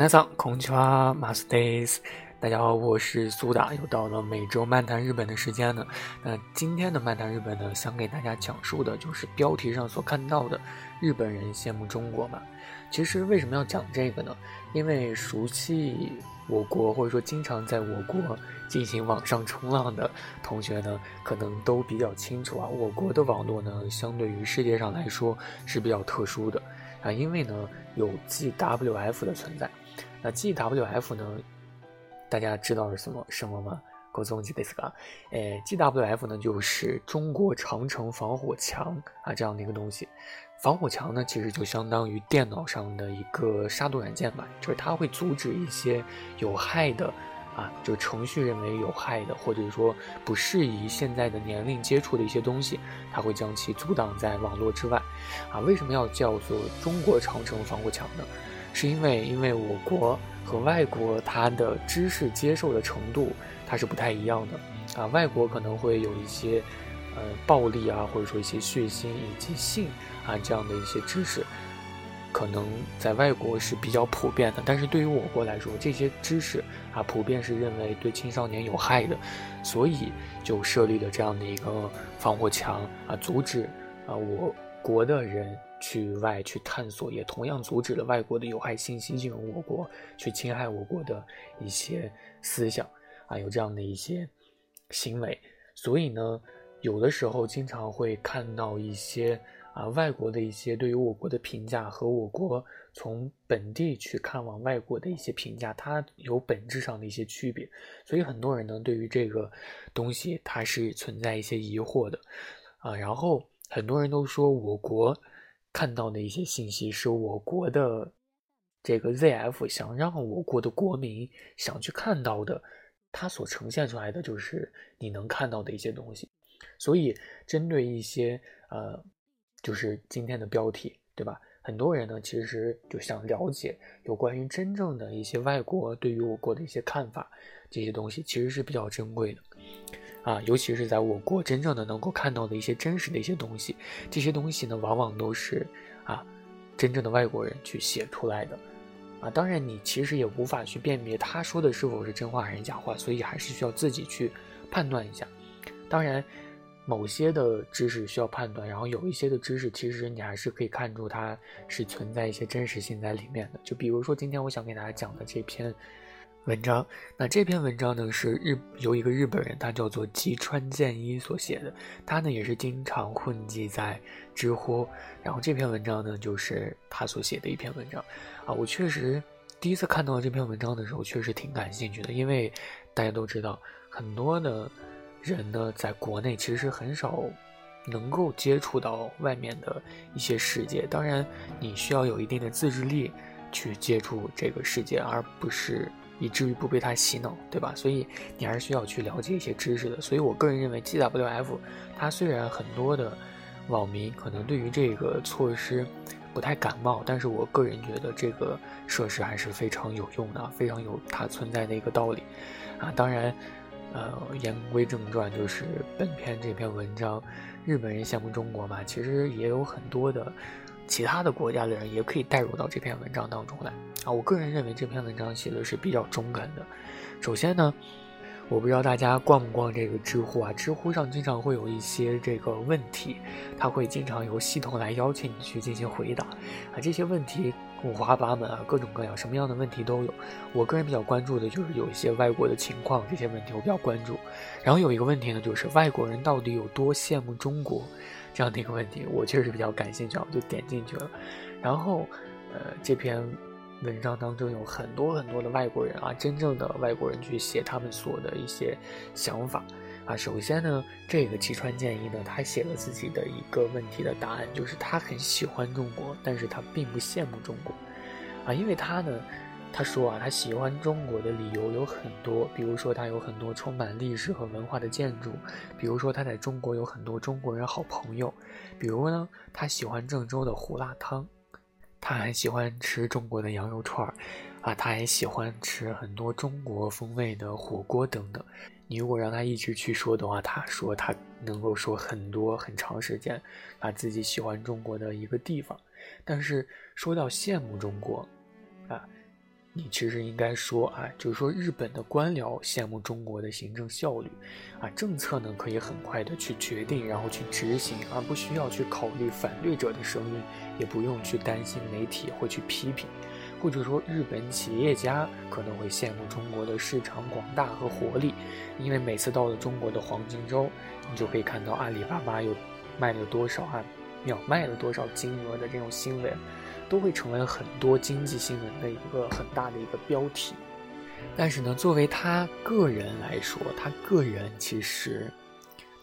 皆さん、こんにちは、マスです。大家好，我是苏打，又到了每周漫谈日本的时间了。那今天的漫谈日本呢，想给大家讲述的就是标题上所看到的日本人羡慕中国嘛。其实为什么要讲这个呢？因为熟悉我国或者说经常在我国进行网上冲浪的同学呢，可能都比较清楚啊。我国的网络呢，相对于世界上来说是比较特殊的啊，因为呢有 GWF 的存在。 那 GWF 呢？大家知道是什么什么吗？ご存知ですか？诶，GWF 呢就是中国长城防火墙啊这样的一个东西。防火墙呢其实就相当于电脑上的一个杀毒软件吧，就是它会阻止一些有害的啊，就程序认为有害的或者说不适宜现在的年龄接触的一些东西，它会将其阻挡在网络之外。啊，为什么要叫做中国长城防火墙呢？ 是因为，因为我国和外国它的知识接受的程度它是不太一样的啊。外国可能会有一些呃暴力啊，或者说一些血腥以及性啊这样的一些知识，可能在外国是比较普遍的。但是对于我国来说，这些知识啊普遍是认为对青少年有害的，所以就设立了这样的一个防火墙啊，阻止啊我国的人。去外去探索，也同样阻止了外国的有害信息进入我国，去侵害我国的一些思想啊，有这样的一些行为。所以呢，有的时候经常会看到一些啊外国的一些对于我国的评价和我国从本地去看望外国的一些评价，它有本质上的一些区别。所以很多人呢，对于这个东西它是存在一些疑惑的啊。然后很多人都说我国。看到的一些信息是我国的这个 ZF 想让我国的国民想去看到的，它所呈现出来的就是你能看到的一些东西。所以，针对一些呃，就是今天的标题，对吧？很多人呢其实就想了解有关于真正的一些外国对于我国的一些看法，这些东西其实是比较珍贵的。啊，尤其是在我国真正的能够看到的一些真实的一些东西，这些东西呢，往往都是啊，真正的外国人去写出来的，啊，当然你其实也无法去辨别他说的是否是真话还是假话，所以还是需要自己去判断一下。当然，某些的知识需要判断，然后有一些的知识其实你还是可以看出它是存在一些真实性在里面的。就比如说今天我想给大家讲的这篇。文章，那这篇文章呢是日由一个日本人，他叫做吉川健一所写的，他呢也是经常混迹在知乎，然后这篇文章呢就是他所写的一篇文章，啊，我确实第一次看到这篇文章的时候，确实挺感兴趣的，因为大家都知道，很多的人呢在国内其实很少能够接触到外面的一些世界，当然你需要有一定的自制力去接触这个世界，而不是。以至于不被他洗脑，对吧？所以你还是需要去了解一些知识的。所以我个人认为，GWF 它虽然很多的网民可能对于这个措施不太感冒，但是我个人觉得这个设施还是非常有用的，非常有它存在的一个道理啊。当然，呃，言归正传，就是本篇这篇文章，日本人羡慕中国嘛，其实也有很多的。其他的国家的人也可以带入到这篇文章当中来啊！我个人认为这篇文章写的是比较中肯的。首先呢，我不知道大家逛不逛这个知乎啊？知乎上经常会有一些这个问题，它会经常由系统来邀请你去进行回答啊。这些问题五花八门啊，各种各样，什么样的问题都有。我个人比较关注的就是有一些外国的情况，这些问题我比较关注。然后有一个问题呢，就是外国人到底有多羡慕中国？这样的一个问题，我确实比较感兴趣啊，我就点进去了。然后，呃，这篇文章当中有很多很多的外国人啊，真正的外国人去写他们所的一些想法啊。首先呢，这个吉川健一呢，他写了自己的一个问题的答案，就是他很喜欢中国，但是他并不羡慕中国啊，因为他呢，他说啊，他喜欢中国的理由有很多，比如说他有很多充满历史和文化的建筑，比如说他在中国有很多中国人好朋友，比如呢，他喜欢郑州的胡辣汤，他还喜欢吃中国的羊肉串儿，啊，他还喜欢吃很多中国风味的火锅等等。你如果让他一直去说的话，他说他能够说很多很长时间，他自己喜欢中国的一个地方。但是说到羡慕中国，啊，你其实应该说啊，就是说日本的官僚羡慕中国的行政效率，啊，政策呢可以很快的去决定，然后去执行，而不需要去考虑反对者的声音，也不用去担心媒体会去批评。或者说，日本企业家可能会羡慕中国的市场广大和活力，因为每次到了中国的黄金周，你就可以看到阿里巴巴又卖了多少啊，秒卖了多少金额的这种新闻，都会成为很多经济新闻的一个很大的一个标题。但是呢，作为他个人来说，他个人其实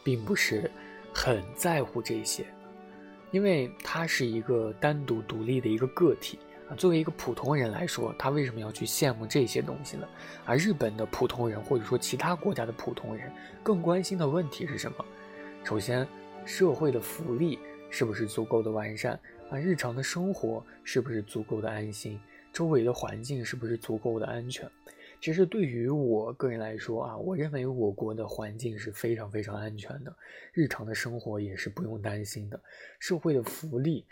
并不是很在乎这些，因为他是一个单独独立的一个个体。啊，作为一个普通人来说，他为什么要去羡慕这些东西呢？而日本的普通人，或者说其他国家的普通人，更关心的问题是什么？首先，社会的福利是不是足够的完善？啊，日常的生活是不是足够的安心？周围的环境是不是足够的安全？其实对于我个人来说啊，我认为我国的环境是非常非常安全的，日常的生活也是不用担心的，社会的福利。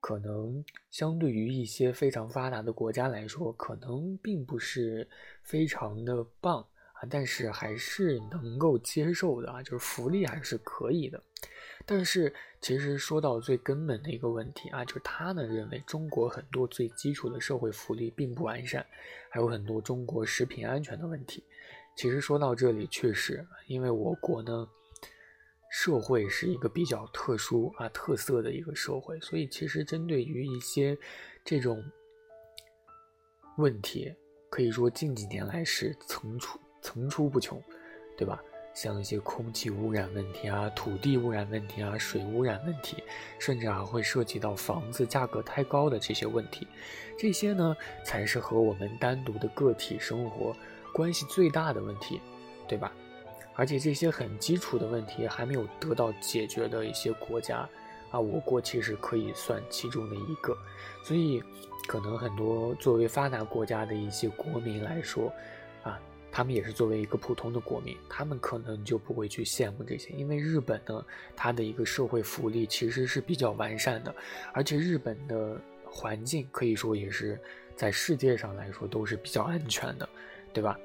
可能相对于一些非常发达的国家来说，可能并不是非常的棒啊，但是还是能够接受的啊，就是福利还是可以的。但是其实说到最根本的一个问题啊，就是他呢认为中国很多最基础的社会福利并不完善，还有很多中国食品安全的问题。其实说到这里，确实，因为我国呢。社会是一个比较特殊啊、特色的一个社会，所以其实针对于一些这种问题，可以说近几年来是层出层出不穷，对吧？像一些空气污染问题啊、土地污染问题啊、水污染问题，甚至还会涉及到房子价格太高的这些问题，这些呢才是和我们单独的个体生活关系最大的问题，对吧？而且这些很基础的问题还没有得到解决的一些国家，啊，我国其实可以算其中的一个。所以，可能很多作为发达国家的一些国民来说，啊，他们也是作为一个普通的国民，他们可能就不会去羡慕这些，因为日本呢，它的一个社会福利其实是比较完善的，而且日本的环境可以说也是在世界上来说都是比较安全的，对吧？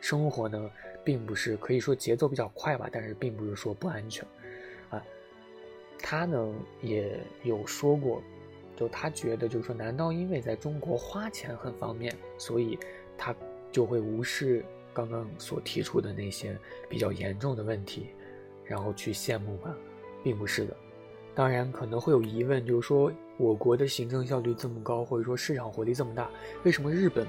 生活呢？并不是可以说节奏比较快吧，但是并不是说不安全，啊，他呢也有说过，就他觉得就是说，难道因为在中国花钱很方便，所以他就会无视刚刚所提出的那些比较严重的问题，然后去羡慕吧？并不是的，当然可能会有疑问，就是说我国的行政效率这么高，或者说市场活力这么大，为什么日本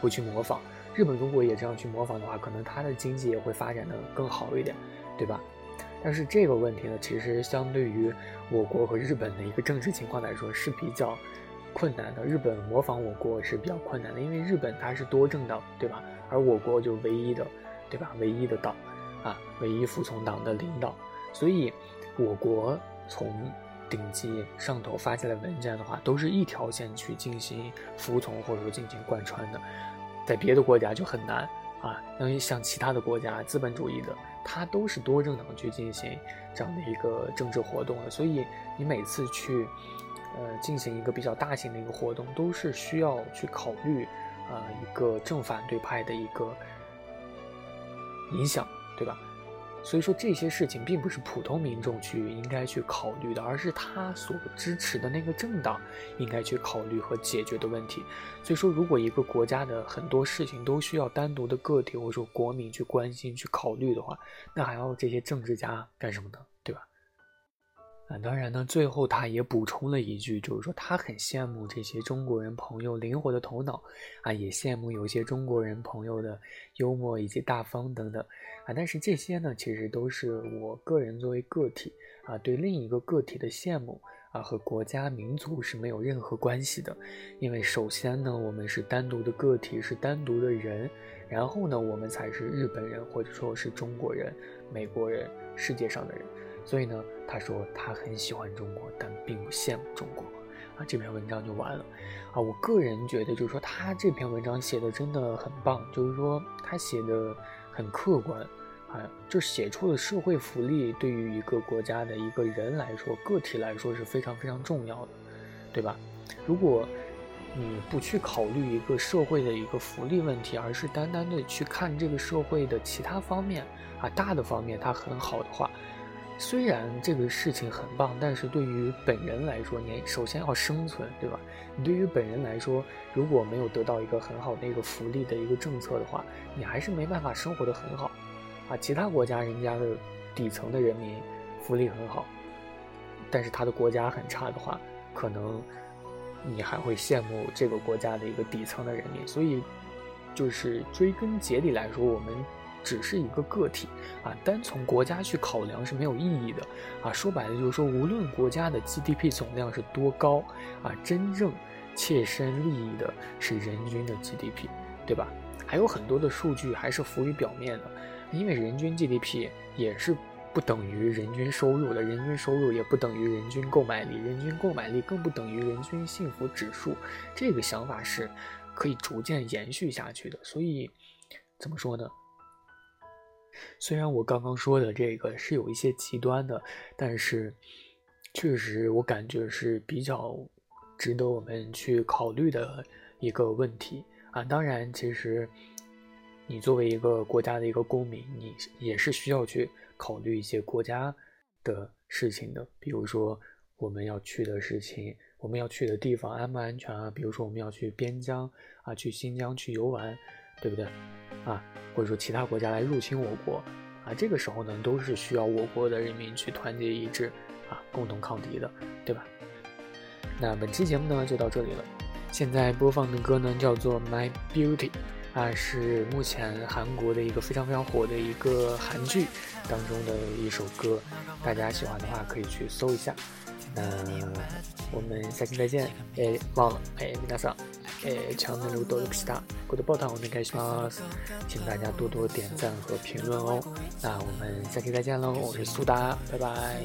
不去模仿？日本如果也这样去模仿的话，可能它的经济也会发展的更好一点，对吧？但是这个问题呢，其实相对于我国和日本的一个政治情况来说是比较困难的。日本模仿我国是比较困难的，因为日本它是多政党，对吧？而我国就唯一的，对吧？唯一的党，啊，唯一服从党的领导，所以我国从顶级上头发下来文件的话，都是一条线去进行服从或者说进行贯穿的。在别的国家就很难啊，因为像其他的国家，资本主义的，它都是多政党去进行这样的一个政治活动的，所以你每次去，呃，进行一个比较大型的一个活动，都是需要去考虑，呃，一个正反对派的一个影响，对吧？所以说这些事情并不是普通民众去应该去考虑的，而是他所支持的那个政党应该去考虑和解决的问题。所以说，如果一个国家的很多事情都需要单独的个体或者说国民去关心、去考虑的话，那还要这些政治家干什么呢？啊，当然呢，最后他也补充了一句，就是说他很羡慕这些中国人朋友灵活的头脑，啊，也羡慕有些中国人朋友的幽默以及大方等等，啊，但是这些呢，其实都是我个人作为个体啊对另一个个体的羡慕啊，和国家民族是没有任何关系的。因为首先呢，我们是单独的个体，是单独的人，然后呢，我们才是日本人，或者说是中国人、美国人、世界上的人。所以呢，他说他很喜欢中国，但并不羡慕中国。啊，这篇文章就完了。啊，我个人觉得，就是说他这篇文章写的真的很棒，就是说他写的很客观。啊，就写出了社会福利对于一个国家的一个人来说，个体来说是非常非常重要的，对吧？如果你不去考虑一个社会的一个福利问题，而是单单的去看这个社会的其他方面啊，大的方面它很好的话，虽然这个事情很棒，但是对于本人来说，你首先要生存，对吧？你对于本人来说，如果没有得到一个很好的一个福利的一个政策的话，你还是没办法生活的很好。啊，其他国家人家的底层的人民福利很好，但是他的国家很差的话，可能你还会羡慕这个国家的一个底层的人民。所以，就是追根结底来说，我们只是一个个体啊，单从国家去考量是没有意义的啊。说白了就是说，无论国家的 GDP 总量是多高啊，真正切身利益的是人均的 GDP，对吧？还有很多的数据还是浮于表面的。因为人均 GDP 也是不等于人均收入的，人均收入也不等于人均购买力，人均购买力更不等于人均幸福指数。这个想法是可以逐渐延续下去的。所以，怎么说呢？虽然我刚刚说的这个是有一些极端的，但是确实我感觉是比较值得我们去考虑的一个问题啊。当然，其实。你作为一个国家的一个公民，你也是需要去考虑一些国家的事情的，比如说我们要去的事情，我们要去的地方安不安全啊？比如说我们要去边疆啊，去新疆去游玩，对不对？啊，或者说其他国家来入侵我国啊，这个时候呢，都是需要我国的人民去团结一致啊，共同抗敌的，对吧？那本期节目呢就到这里了，现在播放的歌呢叫做《My Beauty》。啊，是目前韩国的一个非常非常火的一个韩剧当中的一首歌，大家喜欢的话可以去搜一下。那我们下期再见。哎，忘了，哎，皆さん、えチャンネル登録した、グッドボタンお願いします。请大家多多点赞和评论哦。那我们下期再见喽，我是苏达，拜拜。